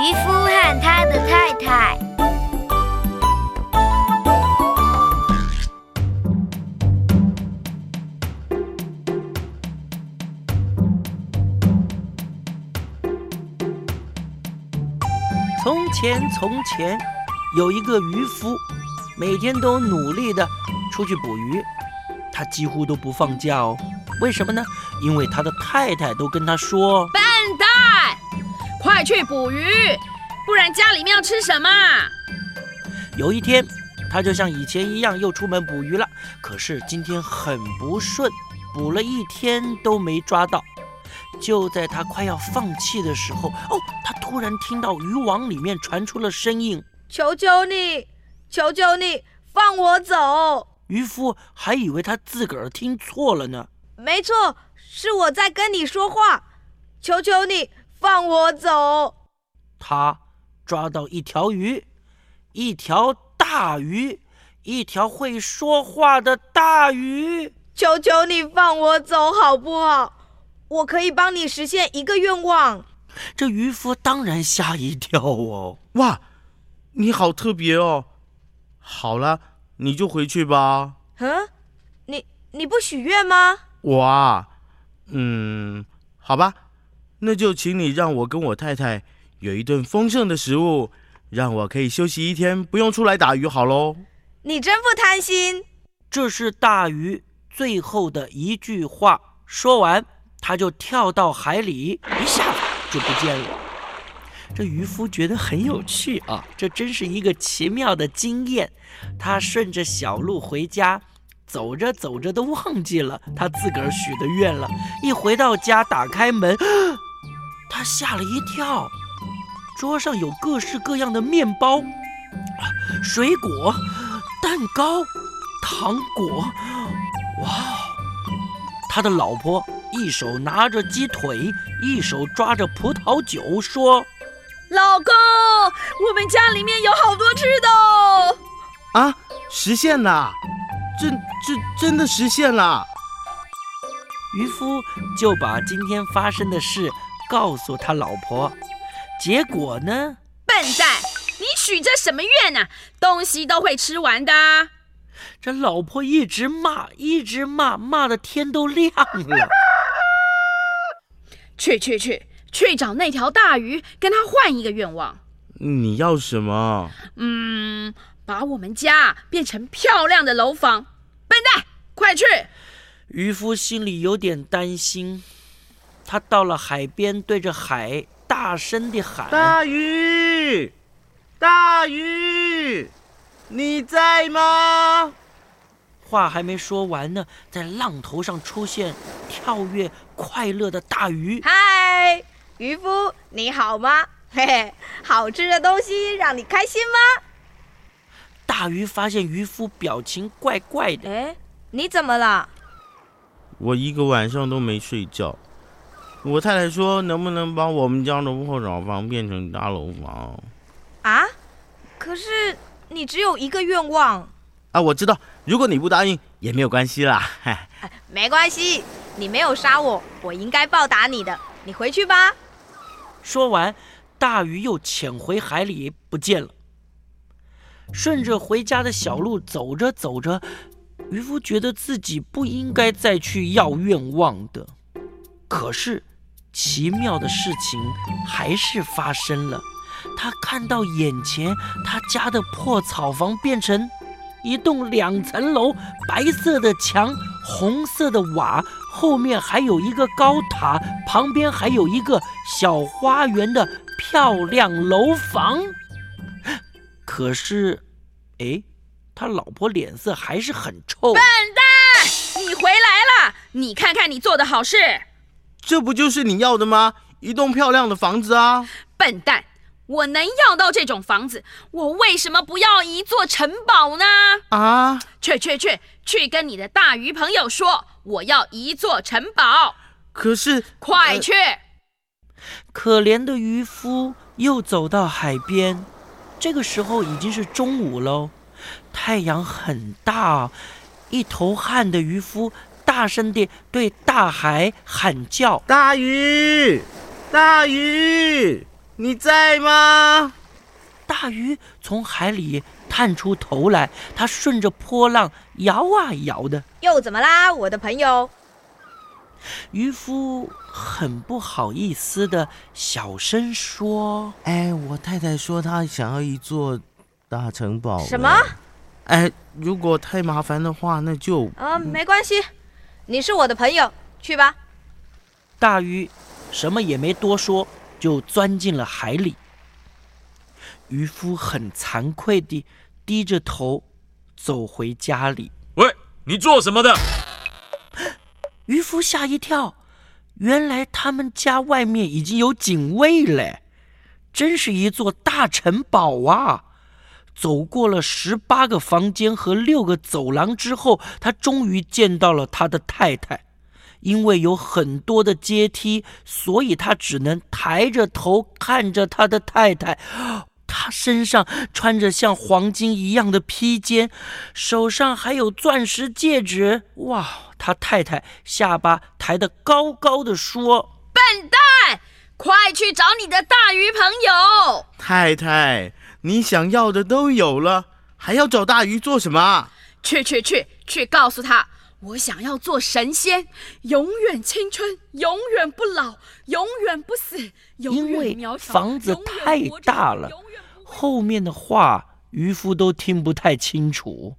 渔夫和他的太太。从前，从前有一个渔夫，每天都努力的出去捕鱼，他几乎都不放假哦。为什么呢？因为他的太太都跟他说：“笨蛋，快去捕鱼，不然家里面要吃什么？”有一天，他就像以前一样又出门捕鱼了。可是今天很不顺，捕了一天都没抓到。就在他快要放弃的时候，哦，他突然听到渔网里面传出了声音：“求求你，求求你，放我走！”渔夫还以为他自个儿听错了呢。没错，是我在跟你说话。求求你放我走！他抓到一条鱼，一条大鱼，一条会说话的大鱼。求求你放我走，好不好？我可以帮你实现一个愿望。这渔夫当然吓一跳哦！哇，你好特别哦！好了，你就回去吧。嗯，你你不许愿吗？我啊，嗯，好吧，那就请你让我跟我太太有一顿丰盛的食物，让我可以休息一天，不用出来打鱼，好喽。你真不贪心。这是大鱼最后的一句话。说完，他就跳到海里，一下子就不见了。这渔夫觉得很有趣啊，这真是一个奇妙的经验。他顺着小路回家。走着走着都忘记了他自个儿许的愿了。一回到家，打开门，他吓了一跳。桌上有各式各样的面包、水果、蛋糕、糖果。哇！他的老婆一手拿着鸡腿，一手抓着葡萄酒，说：“老公，我们家里面有好多吃的哦。”啊，实现了！真真真的实现了！渔夫就把今天发生的事告诉他老婆，结果呢？笨蛋，你许这什么愿呢？东西都会吃完的。这老婆一直骂，一直骂，骂的天都亮了。去去去，去找那条大鱼，跟他换一个愿望。你要什么？嗯。把我们家变成漂亮的楼房，笨蛋，快去！渔夫心里有点担心，他到了海边，对着海大声地喊：“大鱼，大鱼，你在吗？”话还没说完呢，在浪头上出现跳跃快乐的大鱼。嗨，渔夫，你好吗？嘿 嘿，好吃的东西让你开心吗？大鱼发现渔夫表情怪怪的。哎，你怎么了？我一个晚上都没睡觉。我太太说，能不能把我们家的破厂房变成大楼房？啊？可是你只有一个愿望。啊，我知道，如果你不答应也没有关系啦。没关系，你没有杀我，我应该报答你的。你回去吧。说完，大鱼又潜回海里不见了。顺着回家的小路走着走着，渔夫觉得自己不应该再去要愿望的。可是，奇妙的事情还是发生了。他看到眼前他家的破草房变成一栋两层楼，白色的墙，红色的瓦，后面还有一个高塔，旁边还有一个小花园的漂亮楼房。可是，哎，他老婆脸色还是很臭。笨蛋，你回来了！你看看你做的好事，这不就是你要的吗？一栋漂亮的房子啊！笨蛋，我能要到这种房子，我为什么不要一座城堡呢？啊！去去去，去跟你的大鱼朋友说，我要一座城堡。可是，快去！可怜的渔夫又走到海边。这个时候已经是中午喽，太阳很大，一头汗的渔夫大声地对大海喊叫：“大鱼，大鱼，你在吗？大鱼从海里探出头来，它顺着波浪摇啊摇的。又怎么啦，我的朋友？渔夫很不好意思的小声说哎，我太太说她想要一座大城堡。什么？哎，如果太麻烦的话，那就啊，没关系，你是我的朋友，去吧。：“大鱼什么也没多说，就钻进了海里。”渔夫很惭愧地低着头走回家里。喂，你做什么的？渔夫吓一跳，原来他们家外面已经有警卫了，真是一座大城堡啊！走过了十八个房间和六个走廊之后，他终于见到了他的太太。因为有很多的阶梯，所以他只能抬着头看着他的太太。他身上穿着像黄金一样的披肩，手上还有钻石戒指。哇！他太太下巴抬得高高的说笨蛋，快去找你的大鱼朋友！太太，你想要的都有了，还要找大鱼做什么？去去去去，告诉他，我想要做神仙，永远青春，永远不老，永远不死，永因为。房子永远太大了永远不：“会后面的话渔夫都听不太清楚。”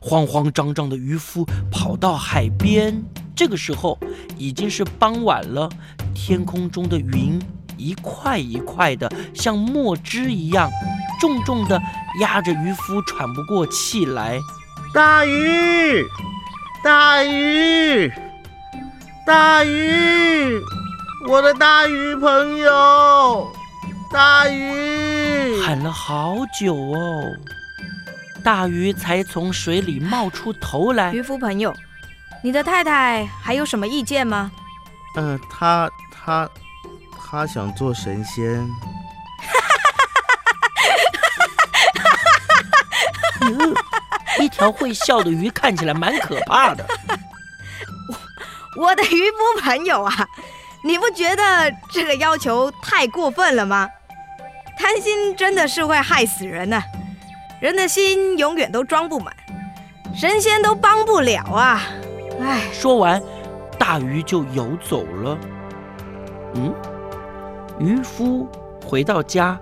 慌慌张张的渔夫跑到海边，这个时候已经是傍晚了，天空中的云一块一块的，像墨汁一样，重重的压着渔夫，喘不过气来。大鱼，大鱼，大鱼，我的大鱼朋友，大鱼。喊了好久哦，大鱼才从水里冒出头来。渔夫朋友，你的太太还有什么意见吗？嗯、他他他想做神仙。嗯一条会笑的鱼看起来蛮可怕的。我的渔夫朋友啊，你不觉得这个要求太过分了吗？贪心真的是会害死人的、人的心永远都装不满，神仙都帮不了啊！唉，说完，大鱼就游走了。嗯，渔夫回到家，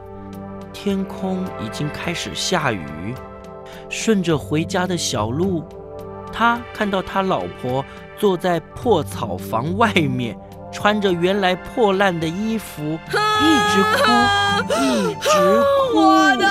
天空已经开始下雨。顺着回家的小路，他看到他老婆坐在破草房外面，穿着原来破烂的衣服，一直哭，一直哭。我的